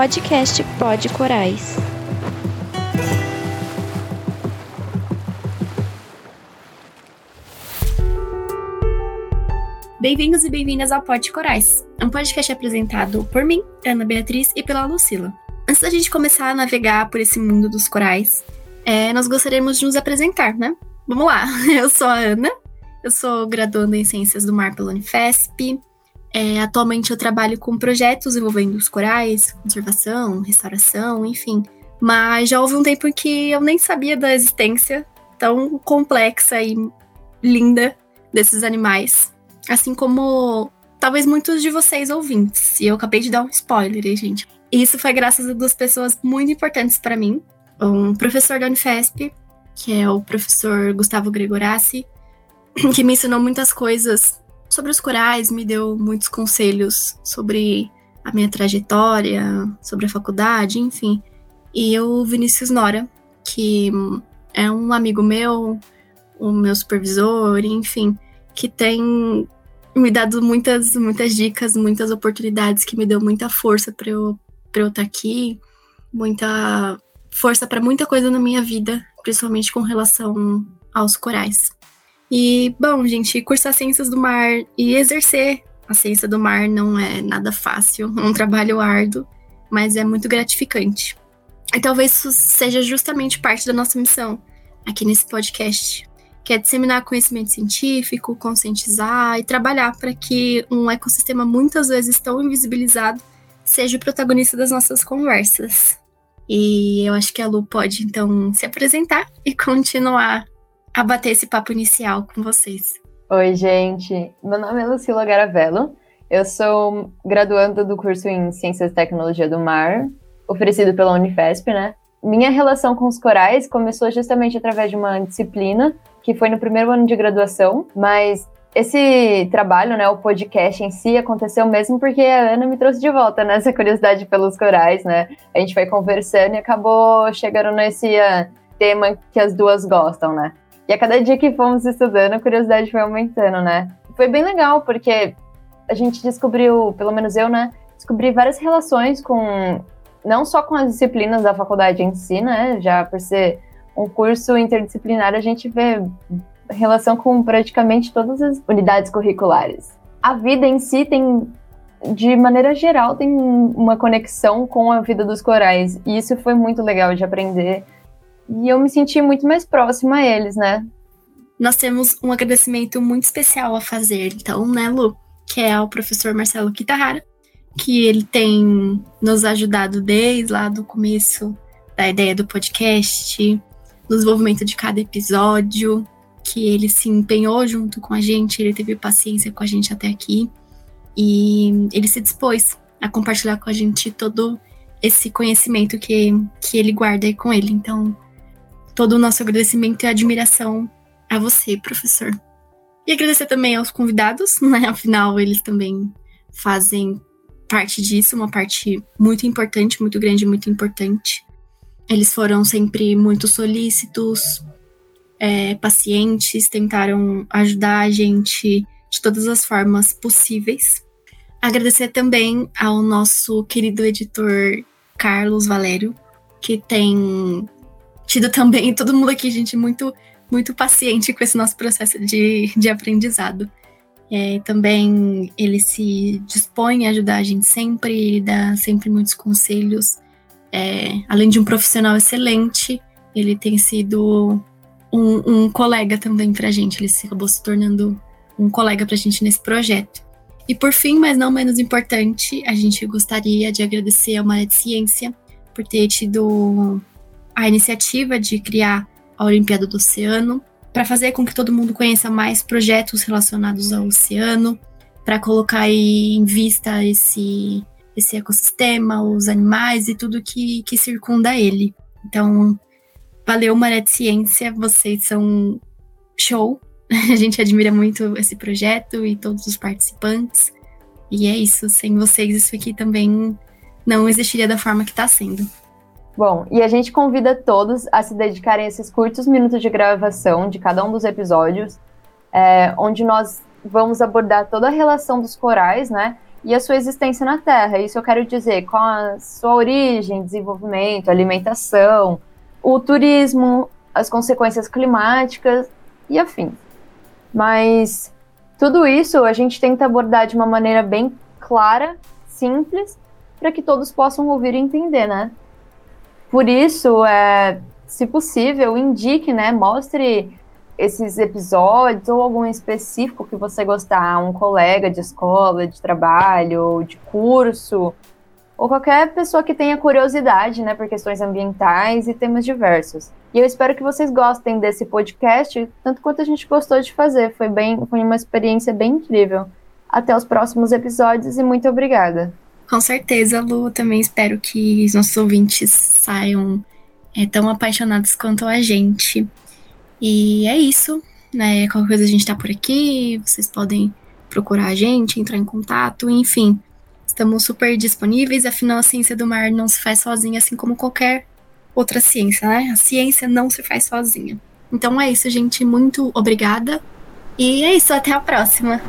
podcast Pod Corais. Bem-vindos e bem-vindas ao Pod Corais, um podcast apresentado por mim, Ana Beatriz, e pela Lucila. Antes da gente começar a navegar por esse mundo dos corais, é, nós gostaríamos de nos apresentar, né? Vamos lá, eu sou a Ana, eu sou graduanda em Ciências do Mar pela Unifesp, é, atualmente eu trabalho com projetos envolvendo os corais, conservação, restauração, enfim. Mas já houve um tempo em que eu nem sabia da existência tão complexa e linda desses animais. Assim como talvez muitos de vocês ouvintes. E eu acabei de dar um spoiler aí, gente. Isso foi graças a duas pessoas muito importantes para mim. Um professor da Unifesp, que é o professor Gustavo Gregorassi, que me ensinou muitas coisas sobre os corais, me deu muitos conselhos sobre a minha trajetória, sobre a faculdade, enfim. E o Vinícius Nora, que é um amigo meu, o meu supervisor, enfim, que tem me dado muitas, muitas dicas, muitas oportunidades, que me deu muita força para eu para eu estar tá aqui, muita força para muita coisa na minha vida, principalmente com relação aos corais. E, bom, gente, cursar Ciências do Mar e exercer a ciência do mar não é nada fácil, é um trabalho árduo, mas é muito gratificante. E talvez isso seja justamente parte da nossa missão aqui nesse podcast, que é disseminar conhecimento científico, conscientizar e trabalhar para que um ecossistema muitas vezes tão invisibilizado seja o protagonista das nossas conversas. E eu acho que a Lu pode então se apresentar e continuar a bater esse papo inicial com vocês. Oi, gente. Meu nome é Lucila Garavello. Eu sou graduanda do curso em Ciências e Tecnologia do Mar, oferecido pela Unifesp, né? Minha relação com os corais começou justamente através de uma disciplina que foi no primeiro ano de graduação, mas esse trabalho, né, o podcast em si, aconteceu mesmo porque a Ana me trouxe de volta né, curiosidade pelos corais, né? A gente foi conversando e acabou chegando nesse uh, tema que as duas gostam, né? E a cada dia que fomos estudando, a curiosidade foi aumentando, né? Foi bem legal, porque a gente descobriu, pelo menos eu, né? Descobri várias relações com. Não só com as disciplinas da faculdade em si, né? Já por ser um curso interdisciplinar, a gente vê relação com praticamente todas as unidades curriculares. A vida em si tem, de maneira geral, tem uma conexão com a vida dos corais. E isso foi muito legal de aprender e eu me senti muito mais próxima a eles, né? Nós temos um agradecimento muito especial a fazer, então, né, Lu? Que é ao professor Marcelo Kitahara, que ele tem nos ajudado desde lá do começo da ideia do podcast, no desenvolvimento de cada episódio, que ele se empenhou junto com a gente, ele teve paciência com a gente até aqui e ele se dispôs a compartilhar com a gente todo esse conhecimento que, que ele guarda aí com ele. Então, todo o nosso agradecimento e admiração a você, professor. E agradecer também aos convidados, né? Afinal, eles também fazem parte disso, uma parte muito importante, muito grande, muito importante. Eles foram sempre muito solícitos, é, pacientes, tentaram ajudar a gente de todas as formas possíveis. Agradecer também ao nosso querido editor Carlos Valério, que tem tido também todo mundo aqui, gente, muito, muito paciente com esse nosso processo de, de aprendizado. É, também ele se dispõe a ajudar a gente sempre, ele dá sempre muitos conselhos. É, além de um profissional excelente, ele tem sido um, um colega também para a gente. Ele acabou se tornando um colega para a gente nesse projeto. E por fim, mas não menos importante, a gente gostaria de agradecer ao Maré de Ciência por ter tido a iniciativa de criar a Olimpíada do Oceano, para fazer com que todo mundo conheça mais projetos relacionados ao oceano, para colocar em vista esse, esse ecossistema, os animais e tudo que, que circunda ele. Então, valeu, Maré de Ciência, vocês são show. A gente admira muito esse projeto e todos os participantes. E é isso, sem vocês, isso aqui também não existiria da forma que está sendo. Bom, e a gente convida todos a se dedicarem a esses curtos minutos de gravação de cada um dos episódios, é, onde nós vamos abordar toda a relação dos corais, né? e a sua existência na Terra. Isso eu quero dizer com a sua origem, desenvolvimento, alimentação, o turismo, as consequências climáticas e afim. Mas tudo isso a gente tenta abordar de uma maneira bem clara, simples, para que todos possam ouvir e entender, né? Por isso, é, se possível, indique, né? Mostre esses episódios ou algum específico que você gostar, um colega de escola, de trabalho, de curso, ou qualquer pessoa que tenha curiosidade, né, por questões ambientais e temas diversos. E eu espero que vocês gostem desse podcast, tanto quanto a gente gostou de fazer. Foi bem, foi uma experiência bem incrível. Até os próximos episódios e muito obrigada. Com certeza, Lu. Também espero que os nossos ouvintes saiam é, tão apaixonados quanto a gente. E é isso, né? Qualquer coisa a gente tá por aqui, vocês podem procurar a gente, entrar em contato, enfim. Estamos super disponíveis, afinal a ciência do mar não se faz sozinha, assim como qualquer outra ciência, né? A ciência não se faz sozinha. Então é isso, gente. Muito obrigada. E é isso, até a próxima.